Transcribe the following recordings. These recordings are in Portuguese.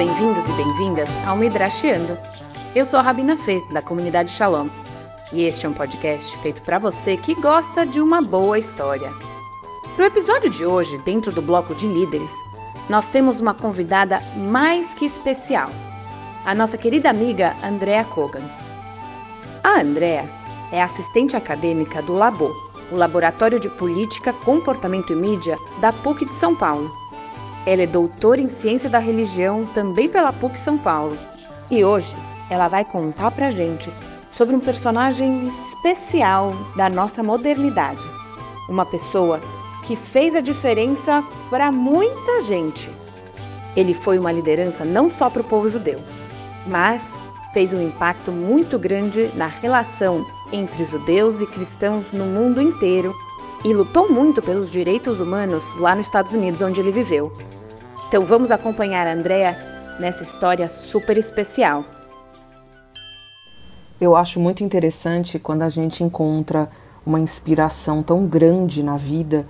Bem-vindos e bem-vindas ao Midrashiando. Eu sou a Rabina Fê, da comunidade Shalom, e este é um podcast feito para você que gosta de uma boa história. Para o episódio de hoje, dentro do bloco de líderes, nós temos uma convidada mais que especial, a nossa querida amiga Andrea Kogan. A Andrea é assistente acadêmica do LABO, o Laboratório de Política, Comportamento e Mídia da PUC de São Paulo. Ela é doutora em Ciência da Religião também pela PUC São Paulo. E hoje ela vai contar pra gente sobre um personagem especial da nossa modernidade. Uma pessoa que fez a diferença para muita gente. Ele foi uma liderança não só para o povo judeu, mas fez um impacto muito grande na relação entre judeus e cristãos no mundo inteiro e lutou muito pelos direitos humanos lá nos Estados Unidos, onde ele viveu. Então vamos acompanhar a Andrea nessa história super especial. Eu acho muito interessante quando a gente encontra uma inspiração tão grande na vida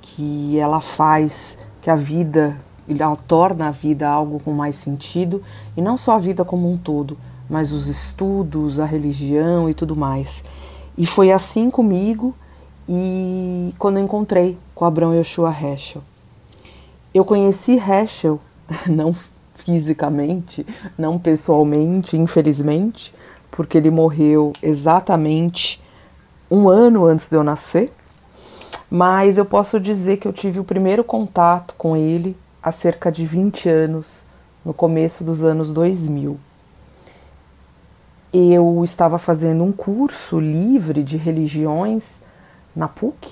que ela faz que a vida, ela torna a vida algo com mais sentido e não só a vida como um todo, mas os estudos, a religião e tudo mais. E foi assim comigo e quando eu encontrei com Abrão Yoshua Heschel. Eu conheci Heschel, não fisicamente, não pessoalmente, infelizmente, porque ele morreu exatamente um ano antes de eu nascer, mas eu posso dizer que eu tive o primeiro contato com ele há cerca de 20 anos, no começo dos anos 2000 eu estava fazendo um curso livre de religiões na PUC,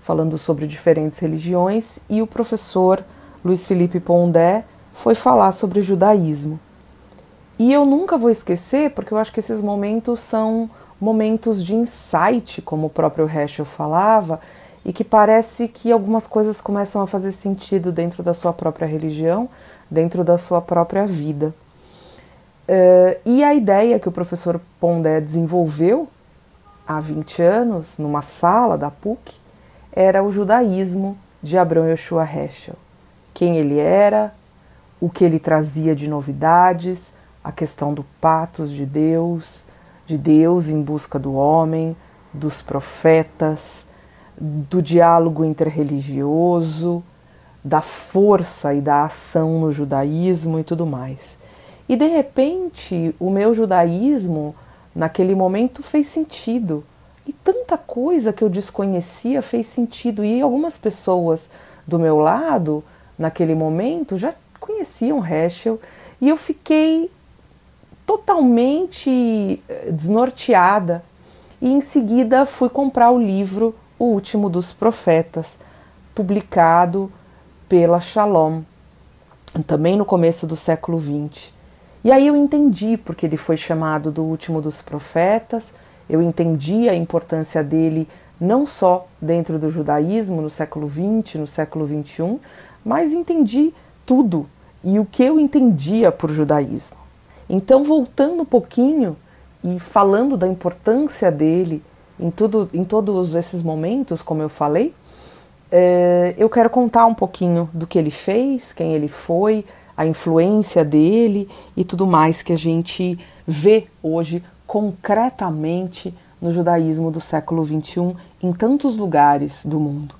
falando sobre diferentes religiões, e o professor Luiz Felipe Pondé foi falar sobre judaísmo. E eu nunca vou esquecer, porque eu acho que esses momentos são momentos de insight, como o próprio Heschel falava, e que parece que algumas coisas começam a fazer sentido dentro da sua própria religião, dentro da sua própria vida. Uh, e a ideia que o professor Pondé desenvolveu há 20 anos, numa sala da PUC, era o judaísmo de Abrão Yoshua Heschel. Quem ele era, o que ele trazia de novidades, a questão do patos de Deus, de Deus em busca do homem, dos profetas, do diálogo interreligioso, da força e da ação no judaísmo e tudo mais. E de repente, o meu judaísmo, naquele momento, fez sentido. E tanta coisa que eu desconhecia fez sentido. E algumas pessoas do meu lado, naquele momento, já conheciam Heschel. E eu fiquei totalmente eh, desnorteada. E em seguida fui comprar o livro O Último dos Profetas, publicado pela Shalom, também no começo do século XX. E aí eu entendi porque ele foi chamado do último dos profetas, eu entendi a importância dele não só dentro do judaísmo no século XX, no século XXI, mas entendi tudo e o que eu entendia por judaísmo. Então, voltando um pouquinho e falando da importância dele em, tudo, em todos esses momentos, como eu falei, é, eu quero contar um pouquinho do que ele fez, quem ele foi, a influência dele e tudo mais que a gente vê hoje concretamente no judaísmo do século XXI em tantos lugares do mundo.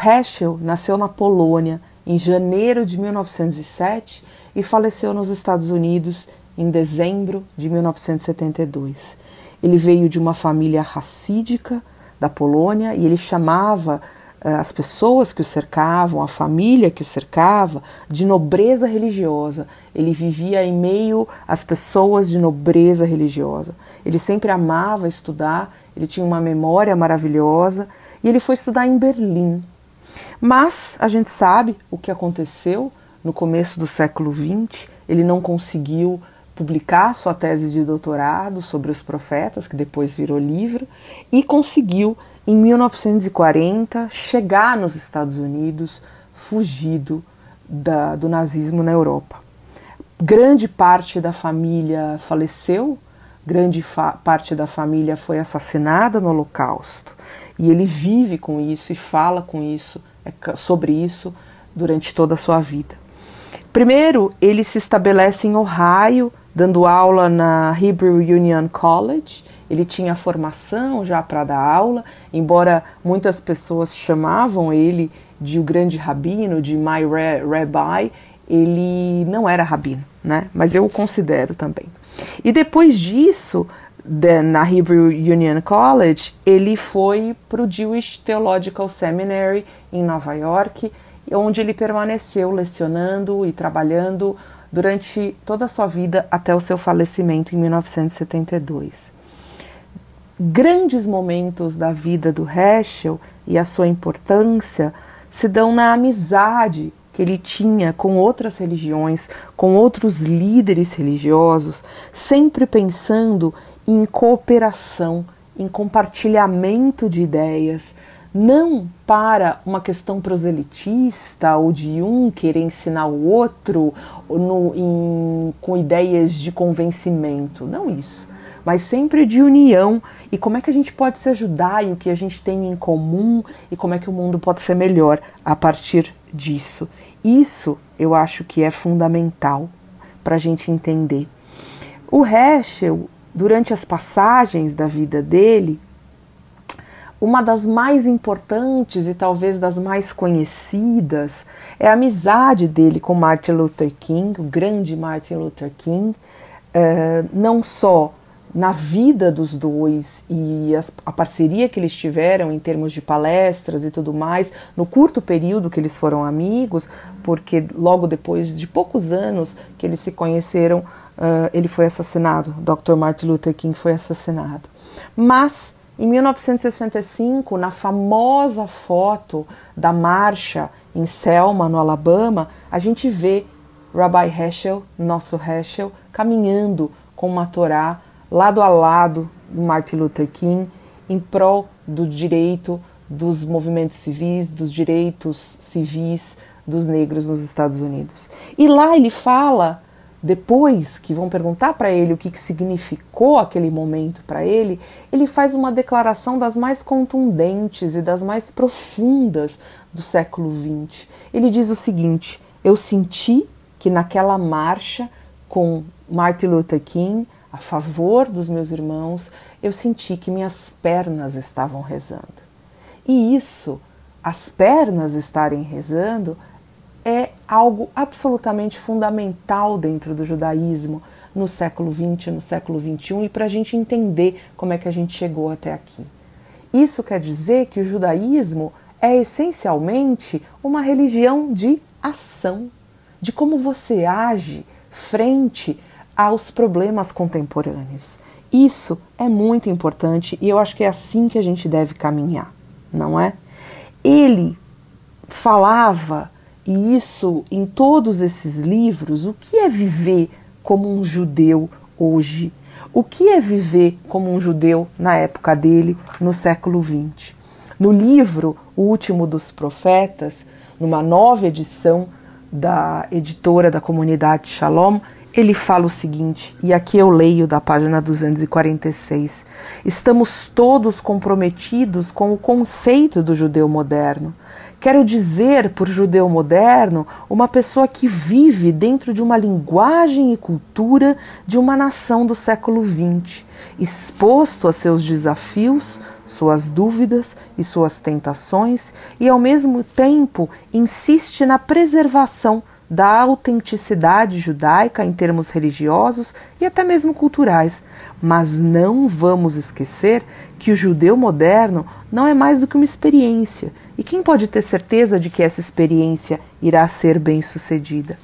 Heschel nasceu na Polônia em janeiro de 1907 e faleceu nos Estados Unidos em dezembro de 1972. Ele veio de uma família racídica da Polônia e ele chamava as pessoas que o cercavam, a família que o cercava, de nobreza religiosa. Ele vivia em meio às pessoas de nobreza religiosa. Ele sempre amava estudar, ele tinha uma memória maravilhosa e ele foi estudar em Berlim. Mas a gente sabe o que aconteceu no começo do século XX. Ele não conseguiu publicar sua tese de doutorado sobre os profetas, que depois virou livro, e conseguiu em 1940, chegar nos Estados Unidos, fugido da, do nazismo na Europa. Grande parte da família faleceu, grande fa parte da família foi assassinada no Holocausto. E ele vive com isso e fala com isso, é, sobre isso durante toda a sua vida. Primeiro, ele se estabelece em Ohio, dando aula na Hebrew Union College. Ele tinha formação já para dar aula, embora muitas pessoas chamavam ele de o grande rabino, de my rabbi, ele não era rabino, né? Mas eu o considero também. E depois disso, na Hebrew Union College, ele foi para o Jewish Theological Seminary em Nova York, onde ele permaneceu lecionando e trabalhando durante toda a sua vida até o seu falecimento em 1972. Grandes momentos da vida do Heschel e a sua importância se dão na amizade que ele tinha com outras religiões, com outros líderes religiosos, sempre pensando em cooperação, em compartilhamento de ideias, não para uma questão proselitista ou de um querer ensinar o outro no, em, com ideias de convencimento, não isso, mas sempre de união e como é que a gente pode se ajudar e o que a gente tem em comum e como é que o mundo pode ser melhor a partir disso. Isso eu acho que é fundamental para a gente entender. O Heschel, durante as passagens da vida dele, uma das mais importantes e talvez das mais conhecidas é a amizade dele com Martin Luther King, o grande Martin Luther King, é, não só na vida dos dois e as, a parceria que eles tiveram em termos de palestras e tudo mais, no curto período que eles foram amigos, porque logo depois de poucos anos que eles se conheceram, uh, ele foi assassinado, Dr. Martin Luther King foi assassinado. Mas em 1965, na famosa foto da marcha em Selma, no Alabama, a gente vê Rabbi Heschel, nosso Heschel, caminhando com uma Torá lado a lado do Martin Luther King em prol do direito dos movimentos civis, dos direitos civis dos negros nos Estados Unidos. E lá ele fala depois que vão perguntar para ele o que, que significou aquele momento para ele, ele faz uma declaração das mais contundentes e das mais profundas do século XX. Ele diz o seguinte: Eu senti que naquela marcha com Martin Luther King a favor dos meus irmãos, eu senti que minhas pernas estavam rezando. E isso, as pernas estarem rezando, é algo absolutamente fundamental dentro do judaísmo no século XX, no século XXI e para a gente entender como é que a gente chegou até aqui. Isso quer dizer que o judaísmo é essencialmente uma religião de ação, de como você age frente aos problemas contemporâneos. Isso é muito importante e eu acho que é assim que a gente deve caminhar, não é? Ele falava e isso em todos esses livros, o que é viver como um judeu hoje? O que é viver como um judeu na época dele, no século XX? No livro O Último dos Profetas, numa nova edição da editora da comunidade Shalom, ele fala o seguinte, e aqui eu leio da página 246: Estamos todos comprometidos com o conceito do judeu moderno. Quero dizer, por judeu moderno, uma pessoa que vive dentro de uma linguagem e cultura de uma nação do século XX, exposto a seus desafios, suas dúvidas e suas tentações, e ao mesmo tempo insiste na preservação da autenticidade judaica em termos religiosos e até mesmo culturais. Mas não vamos esquecer que o judeu moderno não é mais do que uma experiência e quem pode ter certeza de que essa experiência irá ser bem sucedida?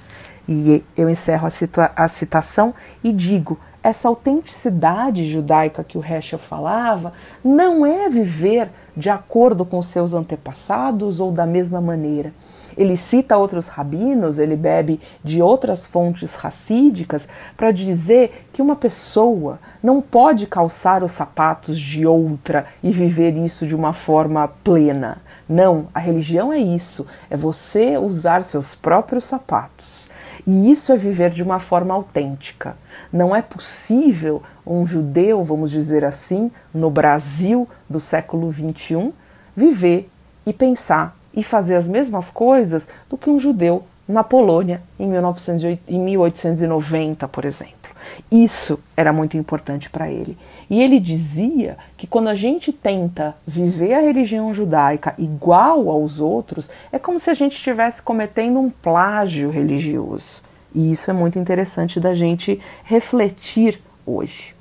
E eu encerro a, a citação e digo: essa autenticidade judaica que o Heschel falava não é viver de acordo com seus antepassados ou da mesma maneira. Ele cita outros rabinos, ele bebe de outras fontes racídicas para dizer que uma pessoa não pode calçar os sapatos de outra e viver isso de uma forma plena. Não, a religião é isso, é você usar seus próprios sapatos. E isso é viver de uma forma autêntica. Não é possível um judeu, vamos dizer assim, no Brasil do século XXI, viver e pensar e fazer as mesmas coisas do que um judeu na Polônia em, 1890, por exemplo. Isso era muito importante para ele. E ele dizia que quando a gente tenta viver a religião judaica igual aos outros, é como se a gente estivesse cometendo um plágio religioso. E isso é muito interessante da gente refletir hoje.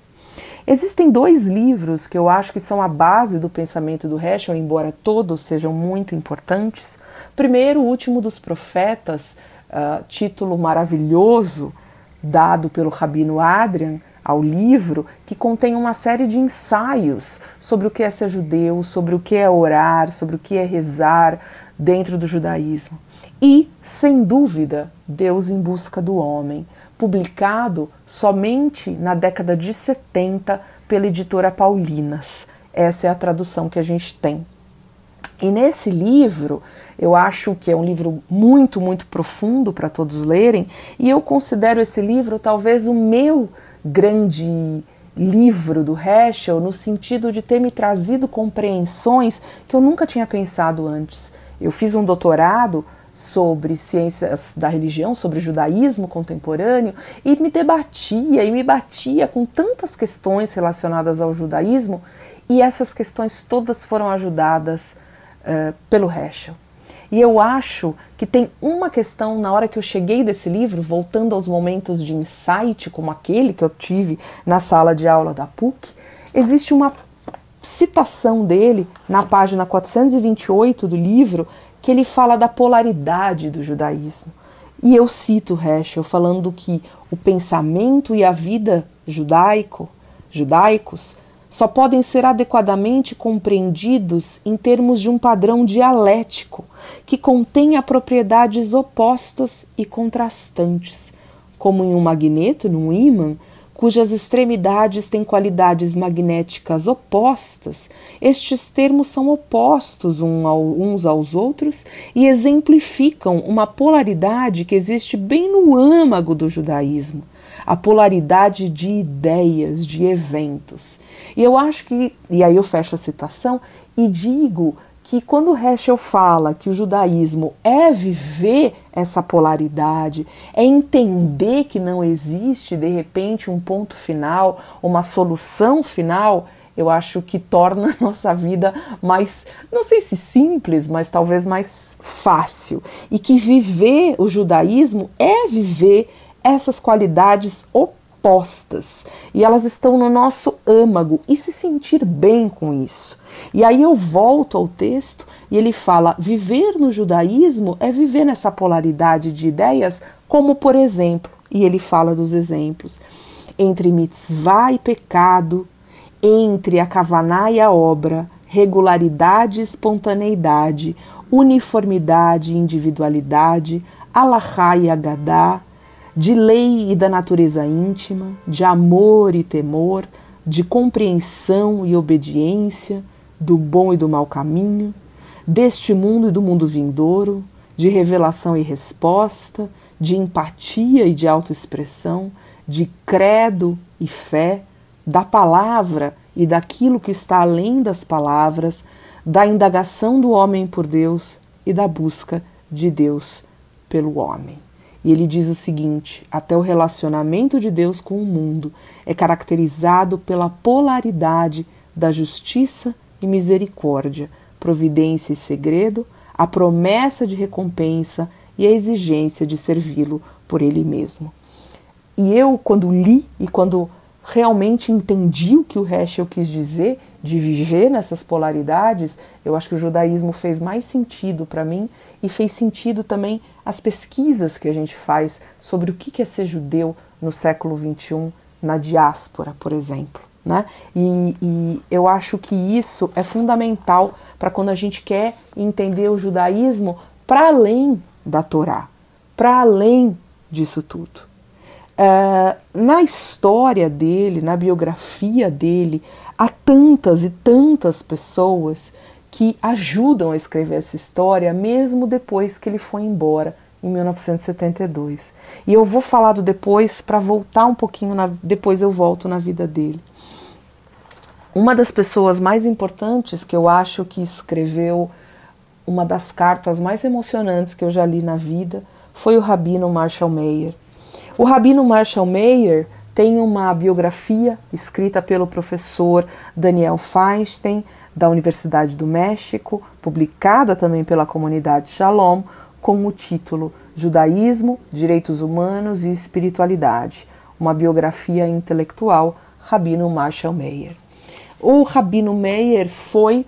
Existem dois livros que eu acho que são a base do pensamento do Heschel, embora todos sejam muito importantes. Primeiro, O Último dos Profetas, uh, título maravilhoso dado pelo Rabino Adrian ao livro, que contém uma série de ensaios sobre o que é ser judeu, sobre o que é orar, sobre o que é rezar dentro do judaísmo. E, sem dúvida, Deus em Busca do Homem, publicado somente na década de 70 pela editora Paulinas. Essa é a tradução que a gente tem. E nesse livro, eu acho que é um livro muito, muito profundo para todos lerem, e eu considero esse livro talvez o meu grande livro do Heschel, no sentido de ter me trazido compreensões que eu nunca tinha pensado antes. Eu fiz um doutorado sobre ciências da religião, sobre judaísmo contemporâneo, e me debatia e me batia com tantas questões relacionadas ao judaísmo, e essas questões todas foram ajudadas uh, pelo Heschel. E eu acho que tem uma questão na hora que eu cheguei desse livro, voltando aos momentos de insight, como aquele que eu tive na sala de aula da PUC, existe uma citação dele na página 428 do livro que ele fala da polaridade do judaísmo. E eu cito Heschel falando que o pensamento e a vida judaico, judaicos só podem ser adequadamente compreendidos em termos de um padrão dialético que contenha propriedades opostas e contrastantes, como em um magneto, num ímã, cujas extremidades têm qualidades magnéticas opostas, estes termos são opostos uns aos outros e exemplificam uma polaridade que existe bem no âmago do judaísmo, a polaridade de ideias, de eventos. E eu acho que, e aí eu fecho a citação e digo que quando Heschel fala que o judaísmo é viver essa polaridade, é entender que não existe de repente um ponto final, uma solução final, eu acho que torna a nossa vida mais, não sei se simples, mas talvez mais fácil. E que viver o judaísmo é viver essas qualidades opostas postas e elas estão no nosso âmago e se sentir bem com isso. E aí eu volto ao texto e ele fala: viver no judaísmo é viver nessa polaridade de ideias, como por exemplo, e ele fala dos exemplos, entre mitzvah e pecado, entre a kavaná e a obra, regularidade e espontaneidade, uniformidade e individualidade, alahá e agadá, de lei e da natureza íntima, de amor e temor, de compreensão e obediência, do bom e do mau caminho, deste mundo e do mundo vindouro, de revelação e resposta, de empatia e de autoexpressão, de credo e fé, da palavra e daquilo que está além das palavras, da indagação do homem por Deus e da busca de Deus pelo homem. E ele diz o seguinte: até o relacionamento de Deus com o mundo é caracterizado pela polaridade da justiça e misericórdia, providência e segredo, a promessa de recompensa e a exigência de servi-lo por ele mesmo. E eu, quando li e quando realmente entendi o que o Heschel quis dizer de viver nessas polaridades, eu acho que o judaísmo fez mais sentido para mim e fez sentido também as pesquisas que a gente faz sobre o que é ser judeu no século XXI na diáspora, por exemplo. Né? E, e eu acho que isso é fundamental para quando a gente quer entender o judaísmo para além da Torá, para além disso tudo. Uh, na história dele, na biografia dele, há tantas e tantas pessoas que ajudam a escrever essa história, mesmo depois que ele foi embora em 1972. E eu vou falar do depois para voltar um pouquinho, na, depois eu volto na vida dele. Uma das pessoas mais importantes que eu acho que escreveu uma das cartas mais emocionantes que eu já li na vida foi o rabino Marshall Mayer. O rabino Marshall Mayer tem uma biografia escrita pelo professor Daniel Feinstein, da Universidade do México, publicada também pela comunidade Shalom, com o título Judaísmo, Direitos Humanos e Espiritualidade, uma biografia intelectual, Rabino Marshall Mayer. O Rabino Meyer foi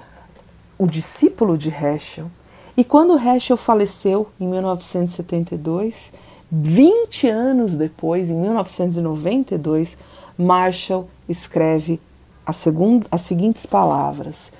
o discípulo de Heschel. E quando Heschel faleceu em 1972, 20 anos depois, em 1992, Marshall escreve as seguintes palavras: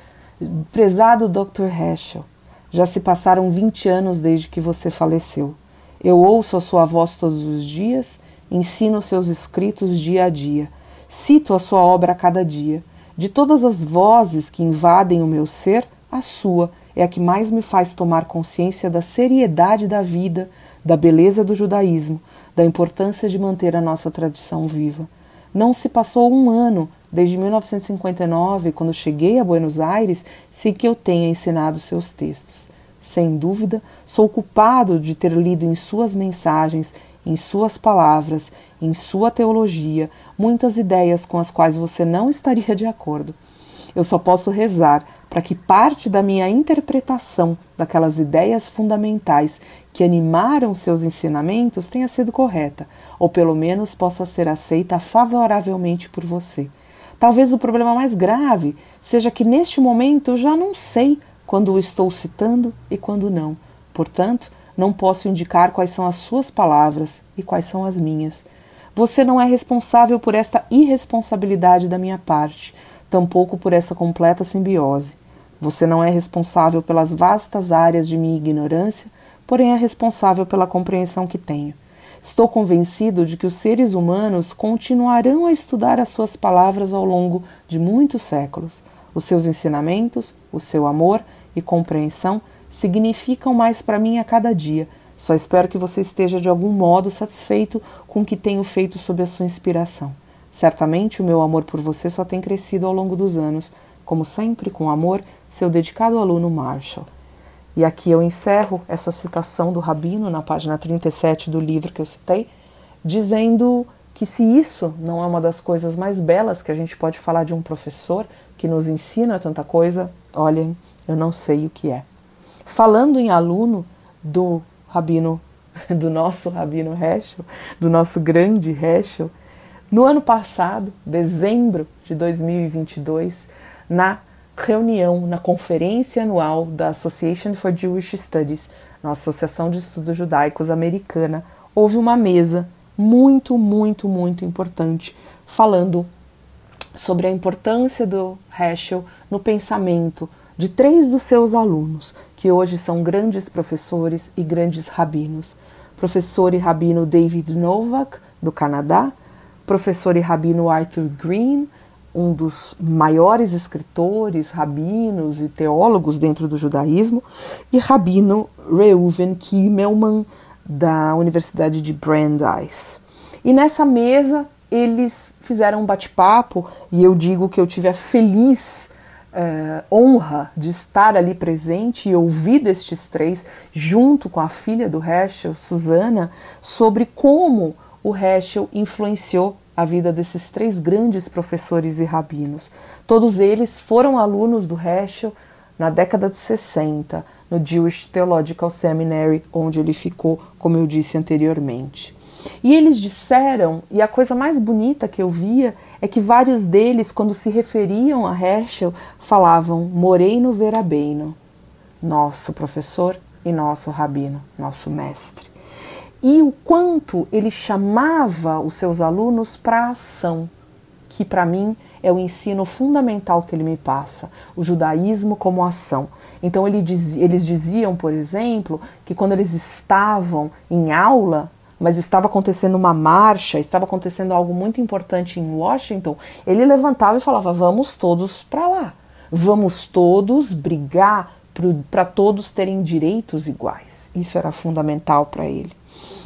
Prezado Dr. Heschel, já se passaram 20 anos desde que você faleceu. Eu ouço a sua voz todos os dias, ensino seus escritos dia a dia, cito a sua obra a cada dia. De todas as vozes que invadem o meu ser, a sua é a que mais me faz tomar consciência da seriedade da vida, da beleza do judaísmo, da importância de manter a nossa tradição viva. Não se passou um ano desde 1959, quando cheguei a Buenos Aires, sem que eu tenha ensinado seus textos. Sem dúvida, sou culpado de ter lido em suas mensagens em suas palavras, em sua teologia, muitas ideias com as quais você não estaria de acordo. Eu só posso rezar para que parte da minha interpretação daquelas ideias fundamentais que animaram seus ensinamentos tenha sido correta, ou pelo menos possa ser aceita favoravelmente por você. Talvez o problema mais grave seja que neste momento eu já não sei quando o estou citando e quando não. Portanto, não posso indicar quais são as suas palavras e quais são as minhas. Você não é responsável por esta irresponsabilidade da minha parte, tampouco por essa completa simbiose. Você não é responsável pelas vastas áreas de minha ignorância, porém é responsável pela compreensão que tenho. Estou convencido de que os seres humanos continuarão a estudar as suas palavras ao longo de muitos séculos. Os seus ensinamentos, o seu amor e compreensão significam mais para mim a cada dia. Só espero que você esteja de algum modo satisfeito com o que tenho feito sob a sua inspiração. Certamente o meu amor por você só tem crescido ao longo dos anos, como sempre, com amor, seu dedicado aluno Marshall. E aqui eu encerro essa citação do Rabino na página 37 do livro que eu citei, dizendo que se isso não é uma das coisas mais belas que a gente pode falar de um professor que nos ensina tanta coisa, olhem, eu não sei o que é. Falando em aluno do rabino, do nosso rabino Heschel, do nosso grande Heschel, no ano passado, dezembro de 2022, na reunião, na conferência anual da Association for Jewish Studies, na Associação de Estudos Judaicos Americana, houve uma mesa muito, muito, muito importante falando sobre a importância do Heschel no pensamento de três dos seus alunos, que hoje são grandes professores e grandes rabinos. Professor e rabino David Novak, do Canadá, professor e rabino Arthur Green, um dos maiores escritores, rabinos e teólogos dentro do judaísmo, e rabino Reuven Kimmelman, da Universidade de Brandeis. E nessa mesa eles fizeram um bate-papo e eu digo que eu tive a feliz é, honra de estar ali presente e ouvir destes três, junto com a filha do Heschel, Susana, sobre como o Heschel influenciou a vida desses três grandes professores e rabinos. Todos eles foram alunos do Heschel na década de 60, no Jewish Theological Seminary, onde ele ficou, como eu disse anteriormente. E eles disseram, e a coisa mais bonita que eu via é que vários deles, quando se referiam a Heschel, falavam Moreno Verabeino, nosso professor e nosso rabino, nosso mestre. E o quanto ele chamava os seus alunos para a ação, que para mim é o ensino fundamental que ele me passa, o judaísmo como ação. Então ele diz, eles diziam, por exemplo, que quando eles estavam em aula, mas estava acontecendo uma marcha, estava acontecendo algo muito importante em Washington, ele levantava e falava: vamos todos para lá, vamos todos brigar para todos terem direitos iguais. Isso era fundamental para ele.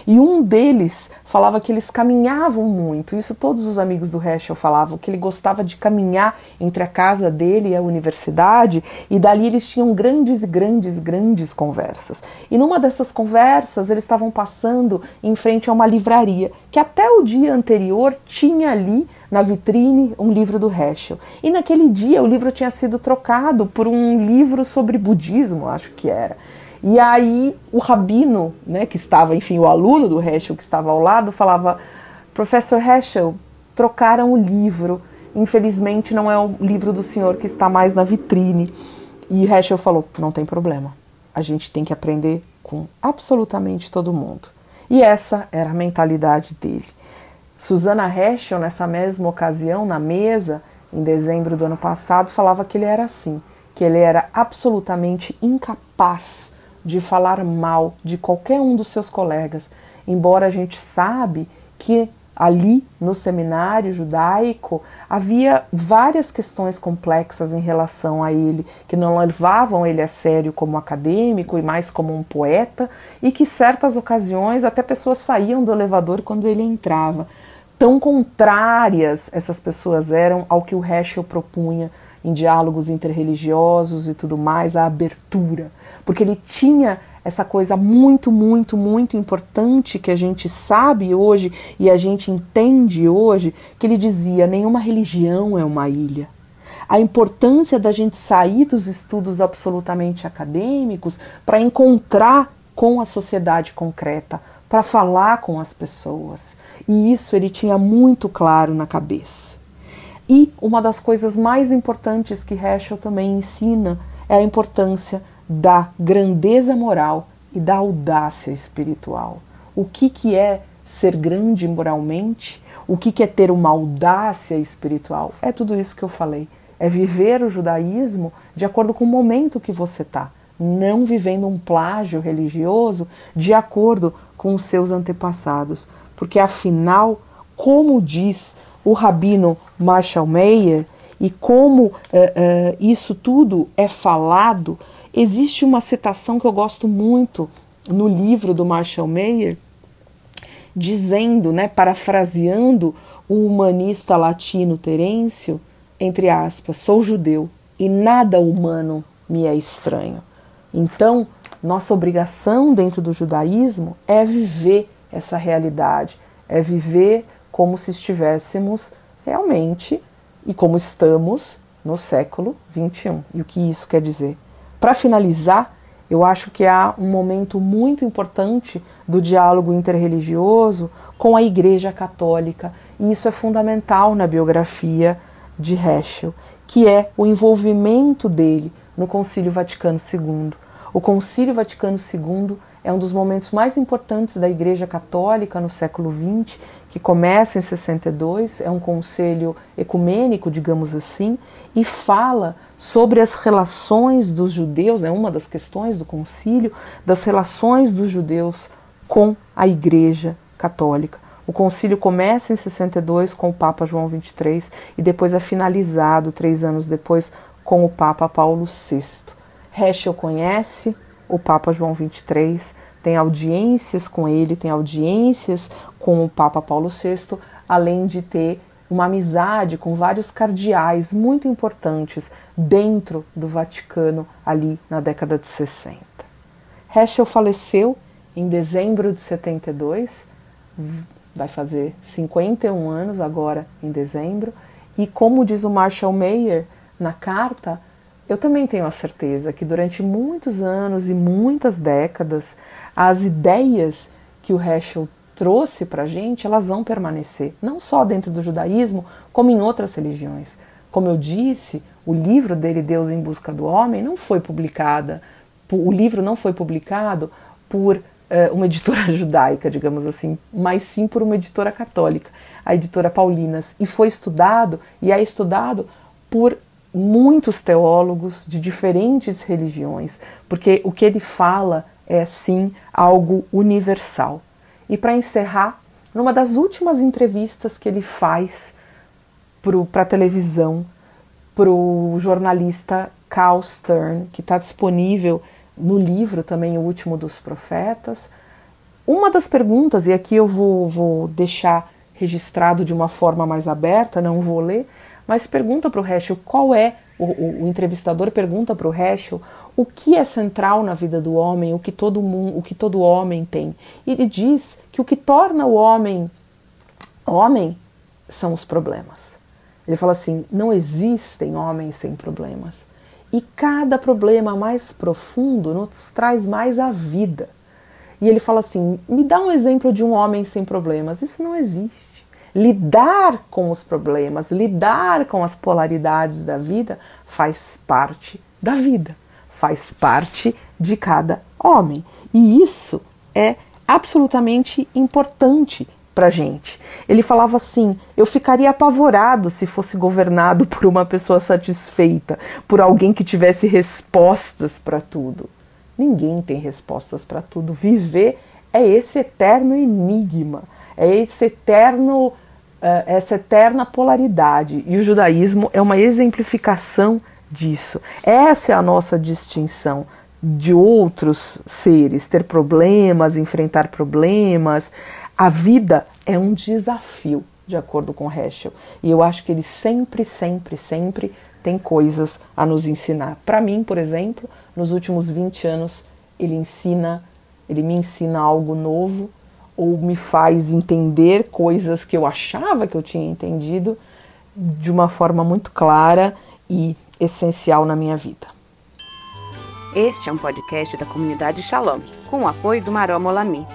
E um deles falava que eles caminhavam muito. Isso todos os amigos do Heschel falavam, que ele gostava de caminhar entre a casa dele e a universidade, e dali eles tinham grandes grandes, grandes conversas. E numa dessas conversas, eles estavam passando em frente a uma livraria, que até o dia anterior tinha ali na vitrine um livro do Heschel. E naquele dia o livro tinha sido trocado por um livro sobre budismo, acho que era. E aí o rabino, né, que estava, enfim, o aluno do Heschel que estava ao lado, falava: Professor Heschel, trocaram o livro. Infelizmente não é o livro do senhor que está mais na vitrine. E Heschel falou: Não tem problema. A gente tem que aprender com absolutamente todo mundo. E essa era a mentalidade dele. Susana Heschel, nessa mesma ocasião, na mesa, em dezembro do ano passado, falava que ele era assim, que ele era absolutamente incapaz de falar mal de qualquer um dos seus colegas, embora a gente sabe que ali no seminário judaico havia várias questões complexas em relação a ele, que não levavam ele a sério como acadêmico e mais como um poeta, e que certas ocasiões até pessoas saíam do elevador quando ele entrava. Tão contrárias essas pessoas eram ao que o Heschel propunha em diálogos interreligiosos e tudo mais, a abertura, porque ele tinha essa coisa muito, muito, muito importante que a gente sabe hoje e a gente entende hoje, que ele dizia: nenhuma religião é uma ilha. A importância da gente sair dos estudos absolutamente acadêmicos para encontrar com a sociedade concreta, para falar com as pessoas. E isso ele tinha muito claro na cabeça. E uma das coisas mais importantes que Heschel também ensina é a importância da grandeza moral e da audácia espiritual. O que, que é ser grande moralmente? O que, que é ter uma audácia espiritual? É tudo isso que eu falei. É viver o judaísmo de acordo com o momento que você está, não vivendo um plágio religioso de acordo com os seus antepassados. Porque afinal, como diz o rabino Marshall Mayer e como uh, uh, isso tudo é falado, existe uma citação que eu gosto muito no livro do Marshall Mayer, dizendo, né, parafraseando o humanista latino Terêncio, entre aspas, sou judeu e nada humano me é estranho. Então, nossa obrigação dentro do judaísmo é viver essa realidade, é viver como se estivéssemos realmente e como estamos no século 21. E o que isso quer dizer? Para finalizar, eu acho que há um momento muito importante do diálogo interreligioso com a Igreja Católica, e isso é fundamental na biografia de Heschel, que é o envolvimento dele no Concílio Vaticano II. O Concílio Vaticano II é um dos momentos mais importantes da Igreja Católica no século XX que começa em 62, é um conselho ecumênico, digamos assim, e fala sobre as relações dos judeus, é né, uma das questões do concílio, das relações dos judeus com a Igreja Católica. O concílio começa em 62 com o Papa João XXIII e depois é finalizado três anos depois com o Papa Paulo VI. Heschel conhece o Papa João XXIII, tem audiências com ele, tem audiências com o Papa Paulo VI, além de ter uma amizade com vários cardeais muito importantes dentro do Vaticano ali na década de 60. Heschel faleceu em dezembro de 72, vai fazer 51 anos agora em dezembro, e como diz o Marshall Mayer na carta, eu também tenho a certeza que durante muitos anos e muitas décadas, as ideias que o Heschel trouxe para a gente, elas vão permanecer, não só dentro do judaísmo, como em outras religiões. Como eu disse, o livro dele, Deus em Busca do Homem, não foi publicada, o livro não foi publicado por eh, uma editora judaica, digamos assim, mas sim por uma editora católica, a editora Paulinas, e foi estudado e é estudado por muitos teólogos de diferentes religiões, porque o que ele fala é sim algo universal. E para encerrar, numa das últimas entrevistas que ele faz para a televisão, para o jornalista Carl Stern, que está disponível no livro também O Último dos Profetas, uma das perguntas, e aqui eu vou, vou deixar registrado de uma forma mais aberta, não vou ler, mas pergunta para o Heschel qual é, o, o, o entrevistador pergunta para o Heschel o que é central na vida do homem, o que todo mundo, o que todo homem tem. Ele diz que o que torna o homem homem são os problemas. Ele fala assim: não existem homens sem problemas. E cada problema mais profundo nos traz mais a vida. E ele fala assim: me dá um exemplo de um homem sem problemas. Isso não existe. Lidar com os problemas, lidar com as polaridades da vida faz parte da vida, faz parte de cada homem. E isso é absolutamente importante para gente. Ele falava assim: eu ficaria apavorado se fosse governado por uma pessoa satisfeita, por alguém que tivesse respostas para tudo. Ninguém tem respostas para tudo. Viver é esse eterno enigma, é esse eterno, uh, essa eterna polaridade. E o judaísmo é uma exemplificação disso. Essa é a nossa distinção de outros seres, ter problemas, enfrentar problemas. A vida é um desafio, de acordo com Heschel. E eu acho que ele sempre, sempre, sempre tem coisas a nos ensinar. Para mim, por exemplo, nos últimos 20 anos, ele ensina, ele me ensina algo novo ou me faz entender coisas que eu achava que eu tinha entendido de uma forma muito clara e essencial na minha vida. Este é um podcast da comunidade Shalom, com o apoio do Maró Molami.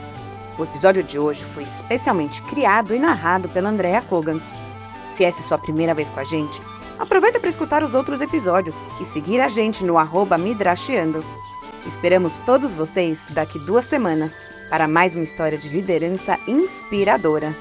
O episódio de hoje foi especialmente criado e narrado pela Andrea Kogan. Se essa é sua primeira vez com a gente, aproveita para escutar os outros episódios e seguir a gente no arroba. Esperamos todos vocês daqui duas semanas para mais uma história de liderança inspiradora.